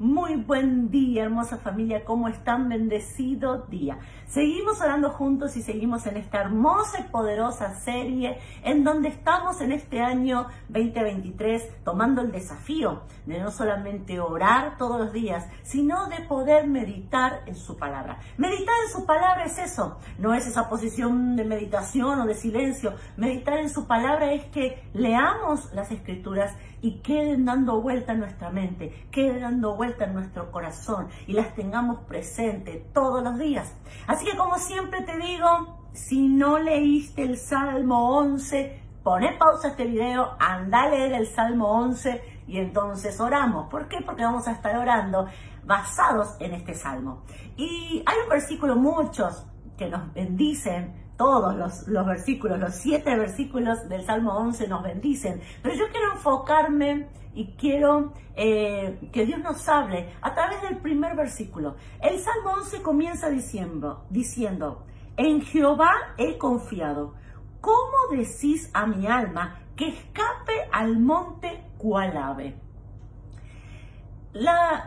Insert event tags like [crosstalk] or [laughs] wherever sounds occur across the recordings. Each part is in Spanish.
Muy buen día, hermosa familia. ¿Cómo están? Bendecido día. Seguimos orando juntos y seguimos en esta hermosa y poderosa serie en donde estamos en este año 2023 tomando el desafío de no solamente orar todos los días, sino de poder meditar en su palabra. Meditar en su palabra es eso, no es esa posición de meditación o de silencio. Meditar en su palabra es que leamos las escrituras y queden dando vuelta en nuestra mente, queden dando vuelta en nuestro corazón y las tengamos presentes todos los días. Así que como siempre te digo, si no leíste el Salmo 11, poné pausa a este video, anda a leer el Salmo 11 y entonces oramos. ¿Por qué? Porque vamos a estar orando basados en este Salmo. Y hay un versículo, muchos, que nos bendicen todos los, versículos, los siete versículos del Salmo 11 nos bendicen, pero yo quiero enfocarme y quiero eh, que Dios nos hable a través del primer versículo. El Salmo 11 comienza diciendo, diciendo, en Jehová he confiado. ¿Cómo decís a mi alma que escape al monte cual ave?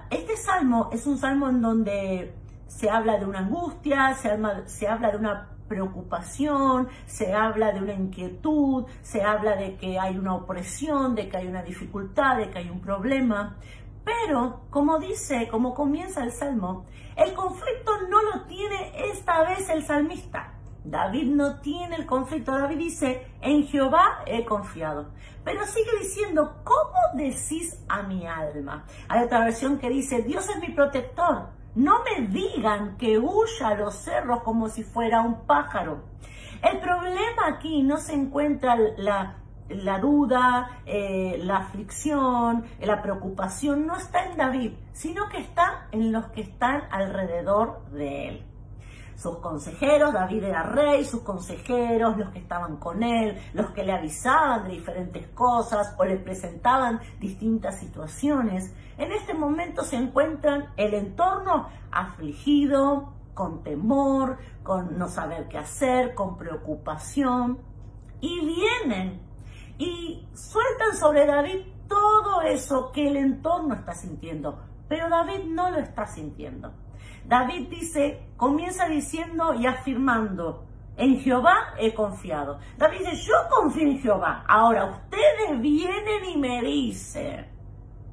Este salmo es un salmo en donde se habla de una angustia, se habla de una preocupación, se habla de una inquietud, se habla de que hay una opresión, de que hay una dificultad, de que hay un problema. Pero, como dice, como comienza el salmo, el conflicto no lo tiene esta vez el salmista. David no tiene el conflicto. David dice, en Jehová he confiado. Pero sigue diciendo, ¿cómo decís a mi alma? Hay otra versión que dice, Dios es mi protector. No me digan que huya a los cerros como si fuera un pájaro. El problema aquí no se encuentra la, duda, eh, la aflicción, la preocupación, no está en David, sino que está en los que están alrededor de él sus consejeros, David era rey, sus consejeros, los que estaban con él, los que le avisaban de diferentes cosas o le presentaban distintas situaciones, en este momento se encuentran el entorno afligido, con temor, con no saber qué hacer, con preocupación, y vienen y sueltan sobre David todo eso que el entorno está sintiendo, pero David no lo está sintiendo. David dice, comienza diciendo y afirmando, en Jehová he confiado. David dice, yo confío en Jehová. Ahora ustedes vienen y me dicen,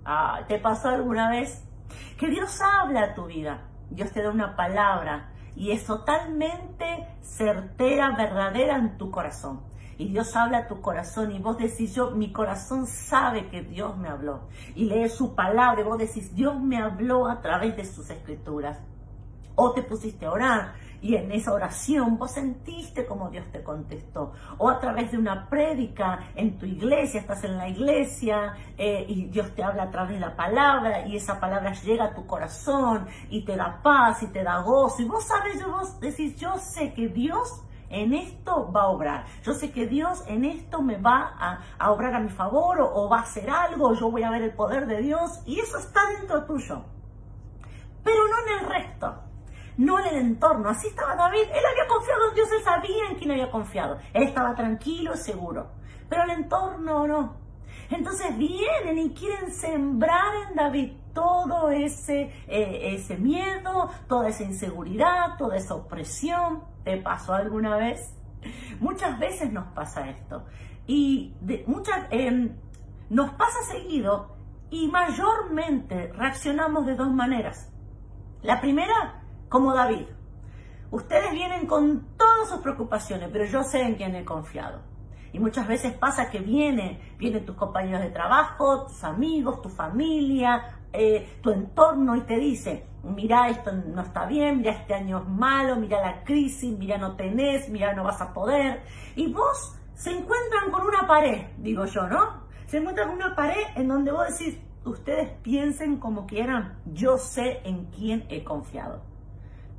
ah, ¿te pasó alguna vez? Que Dios habla a tu vida. Dios te da una palabra y es totalmente certera, verdadera en tu corazón. Y Dios habla a tu corazón y vos decís, yo, mi corazón sabe que Dios me habló. Y lees su palabra y vos decís, Dios me habló a través de sus escrituras o te pusiste a orar y en esa oración vos sentiste como Dios te contestó, o a través de una prédica en tu iglesia, estás en la iglesia eh, y Dios te habla a través de la palabra y esa palabra llega a tu corazón y te da paz y te da gozo y vos sabes, vos decís, yo sé que Dios en esto va a obrar. Yo sé que Dios en esto me va a, obrar a mi favor o, o, va a hacer algo, yo voy a ver el poder de Dios y eso está dentro tuyo. Pero no en el resto no en el entorno. Así estaba David. Él había confiado en Dios, él sabía en quién había confiado. Él estaba tranquilo, seguro. Pero el entorno no. Entonces vienen y quieren sembrar en David todo ese, eh, ese miedo, toda esa inseguridad, toda esa opresión. ¿Te pasó alguna vez? Muchas veces nos pasa esto. Y muchas, em, nos pasa seguido y mayormente reaccionamos de dos maneras. La primera como David. Ustedes vienen con todas sus preocupaciones, pero yo sé en quién he confiado. Y muchas veces pasa que viene, vienen tus compañeros de trabajo, tus amigos, tu familia, eh, tu entorno y te dice, mira esto no está bien, mira este año es malo, mira la crisis, mira no tenés, mira no vas a poder. Y vos se encuentran con una pared, digo yo, ¿no? Se encuentran con una pared en donde vos decís, ustedes piensen como quieran, yo sé en quién he confiado.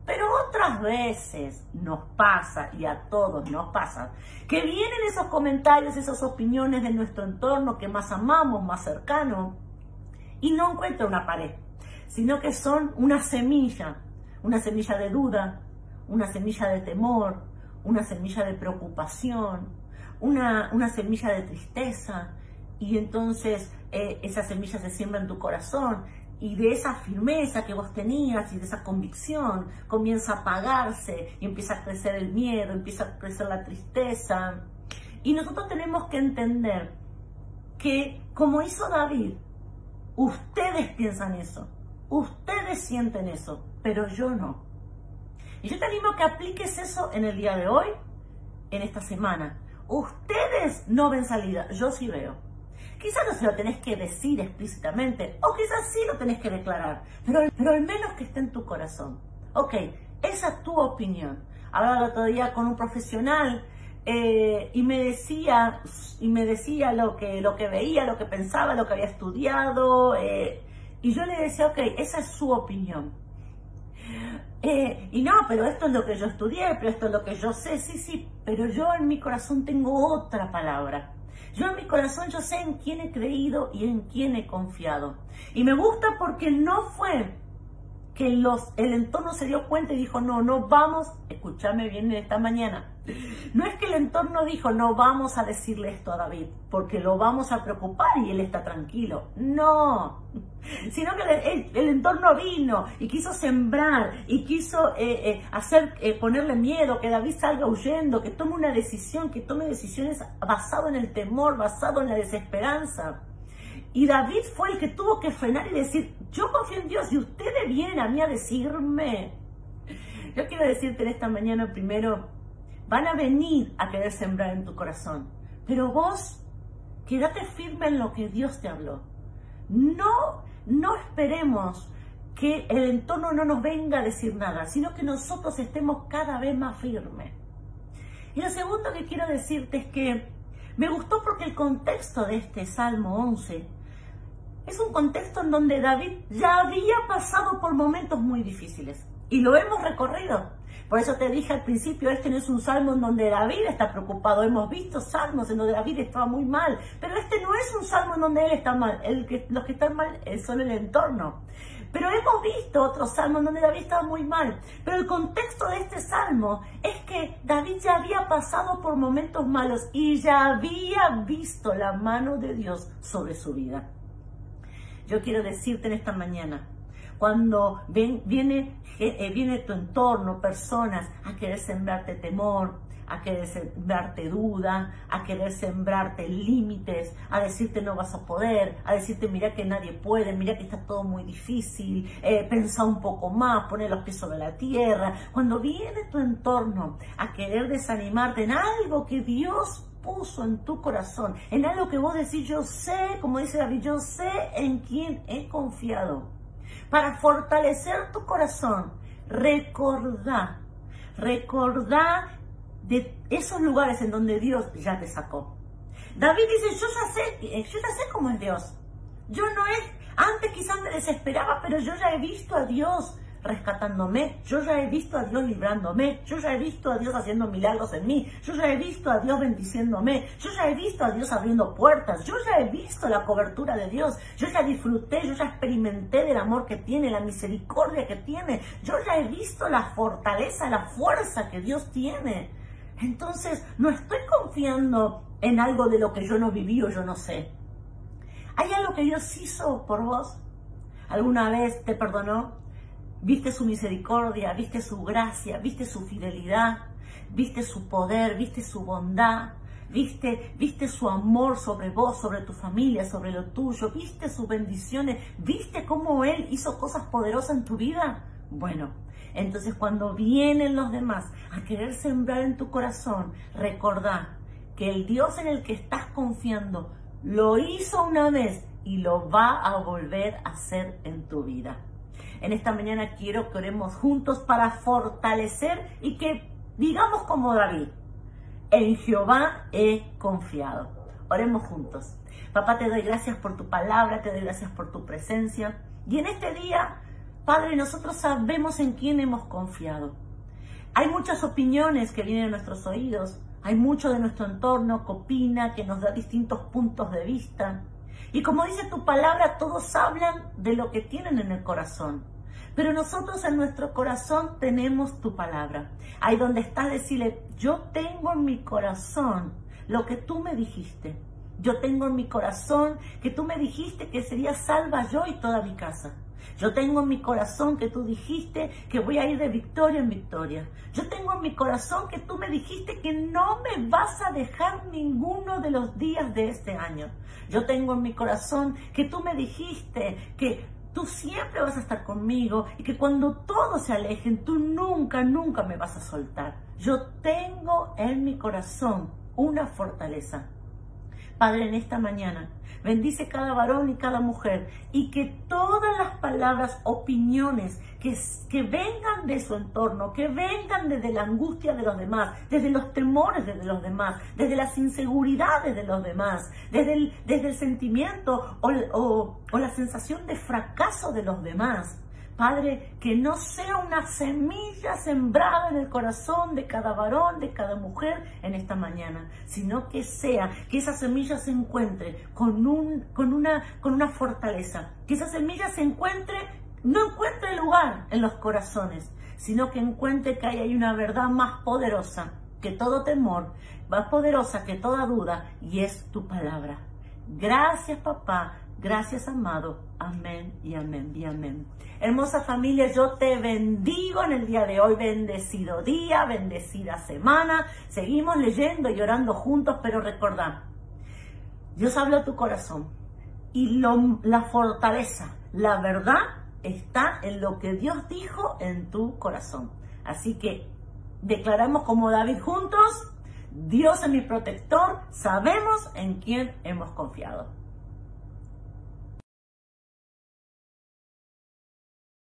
Pero otras veces nos pasa, y a todos nos pasa, que vienen esos comentarios, esas opiniones de nuestro entorno que más amamos, más cercano, y no encuentra una pared, sino que son una semilla, una semilla de duda, una semilla de temor, una semilla de preocupación, una, una semilla de tristeza, y entonces eh, esa semilla se siembra en tu corazón y de esa firmeza que vos tenías y de esa convicción comienza a apagarse y empieza a crecer el miedo, empieza a crecer la tristeza. Y nosotros tenemos que entender que como hizo David, ustedes piensan eso, ustedes sienten eso, pero yo no. Y yo te animo a que apliques eso en el día de hoy, en esta semana. Ustedes no ven salida, yo sí veo. Quizás no se lo tenés que decir explícitamente, o quizás sí lo tenés que declarar, pero, pero al menos que esté en tu corazón. Ok, esa es tu opinión. Hablaba el otro día con un profesional eh, y me decía, y me decía lo que, lo que veía, lo que pensaba, lo que había estudiado, eh, y yo le decía, ok, esa es su opinión. Eh, y no, pero esto es lo que yo estudié, pero esto es lo que yo sé, sí, sí, pero yo en mi corazón tengo otra palabra. Yo en mi corazón yo sé en quién he creído y en quién he confiado. Y me gusta porque no fue que los, el entorno se dio cuenta y dijo, no, no vamos, escúchame bien esta mañana, no es que el entorno dijo, no vamos a decirle esto a David, porque lo vamos a preocupar y él está tranquilo. No, [laughs] sino que el, entorno vino y quiso sembrar y quiso eh, eh, hacer, eh, ponerle miedo, que David salga huyendo, que tome una decisión, que tome decisiones basado en el temor, basado en la desesperanza. Y David fue el que tuvo que frenar y decir, yo confío en Dios y ustedes vienen a mí a decirme. Yo quiero decirte en esta mañana primero, van a venir a querer sembrar en tu corazón, pero vos quédate firme en lo que Dios te habló. No, no esperemos que el entorno no nos venga a decir nada, sino que nosotros estemos cada vez más firmes. Y lo segundo que quiero decirte es que me gustó porque el contexto de este Salmo 11 es un contexto en donde David ya había pasado por momentos muy difíciles y lo hemos recorrido. Por eso te dije al principio, este no es un salmo en donde David está preocupado. Hemos visto salmos en donde David estaba muy mal, pero este no es un salmo en donde él está mal. Que, los que están mal son el entorno. Pero hemos visto otros salmos donde David estaba muy mal. Pero el contexto de este salmo es que David ya había pasado por momentos malos y ya había visto la mano de Dios sobre su vida. Yo quiero decirte en esta mañana, cuando viene, eh, viene tu entorno, personas, a querer sembrarte temor, a querer sembrarte duda, a querer sembrarte límites, a decirte no vas a poder, a decirte mira que nadie puede, mira que está todo muy difícil, eh, pensa un poco más, poner los pies sobre la tierra. Cuando viene tu entorno a querer desanimarte en algo que Dios puso en tu corazón, en algo que vos decís, yo sé, como dice David, yo sé en quién he confiado. Para fortalecer tu corazón, recordá, recordá de esos lugares en donde Dios ya te sacó. David dice, yo ya sé, yo ya sé cómo es Dios. Yo no es, antes quizás me desesperaba, pero yo ya he visto a Dios rescatándome, yo ya he visto a Dios librándome, yo ya he visto a Dios haciendo milagros en mí, yo ya he visto a Dios bendiciéndome, yo ya he visto a Dios abriendo puertas, yo ya he visto la cobertura de Dios, yo ya disfruté, yo ya experimenté del amor que tiene, la misericordia que tiene, yo ya he visto la fortaleza, la fuerza que Dios tiene. Entonces, no estoy confiando en algo de lo que yo no viví o yo no sé. ¿Hay algo que Dios hizo por vos? ¿Alguna vez te perdonó? Viste su misericordia, viste su gracia, viste su fidelidad, viste su poder, viste su bondad, viste, viste su amor sobre vos, sobre tu familia, sobre lo tuyo, viste sus bendiciones, viste cómo Él hizo cosas poderosas en tu vida. Bueno, entonces cuando vienen los demás a querer sembrar en tu corazón, recordá que el Dios en el que estás confiando lo hizo una vez y lo va a volver a hacer en tu vida. En esta mañana quiero que oremos juntos para fortalecer y que digamos como David, en Jehová he confiado. Oremos juntos. Papá, te doy gracias por tu palabra, te doy gracias por tu presencia. Y en este día, Padre, nosotros sabemos en quién hemos confiado. Hay muchas opiniones que vienen a nuestros oídos, hay mucho de nuestro entorno que opina, que nos da distintos puntos de vista. Y como dice tu palabra, todos hablan de lo que tienen en el corazón. Pero nosotros en nuestro corazón tenemos tu palabra. Ahí donde estás, decirle, yo tengo en mi corazón lo que tú me dijiste. Yo tengo en mi corazón que tú me dijiste que sería salva yo y toda mi casa. Yo tengo en mi corazón que tú dijiste que voy a ir de victoria en victoria. Yo tengo en mi corazón que tú me dijiste que no me vas a dejar ninguno de los días de este año. Yo tengo en mi corazón que tú me dijiste que tú siempre vas a estar conmigo y que cuando todos se alejen, tú nunca, nunca me vas a soltar. Yo tengo en mi corazón una fortaleza. Padre, en esta mañana, bendice cada varón y cada mujer y que todas las palabras, opiniones que, que vengan de su entorno, que vengan desde la angustia de los demás, desde los temores de los demás, desde las inseguridades de los demás, desde el, desde el sentimiento o, o la sensación de fracaso de los demás, Padre, que no sea una semilla sembrada en el corazón de cada varón, de cada mujer en esta mañana, sino que sea que esa semilla se encuentre con, un, con, una, con una fortaleza, que esa semilla se encuentre, no encuentre lugar en los corazones, sino que encuentre que hay una verdad más poderosa que todo temor, más poderosa que toda duda, y es tu palabra. Gracias, papá. Gracias, amado. Amén y amén y amén. Hermosa familia, yo te bendigo en el día de hoy. Bendecido día, bendecida semana. Seguimos leyendo y orando juntos, pero recordad, Dios habla a tu corazón y la fortaleza, la verdad está en lo que Dios dijo en tu corazón. Así que declaramos como David juntos, Dios es mi protector, sabemos en quién hemos confiado.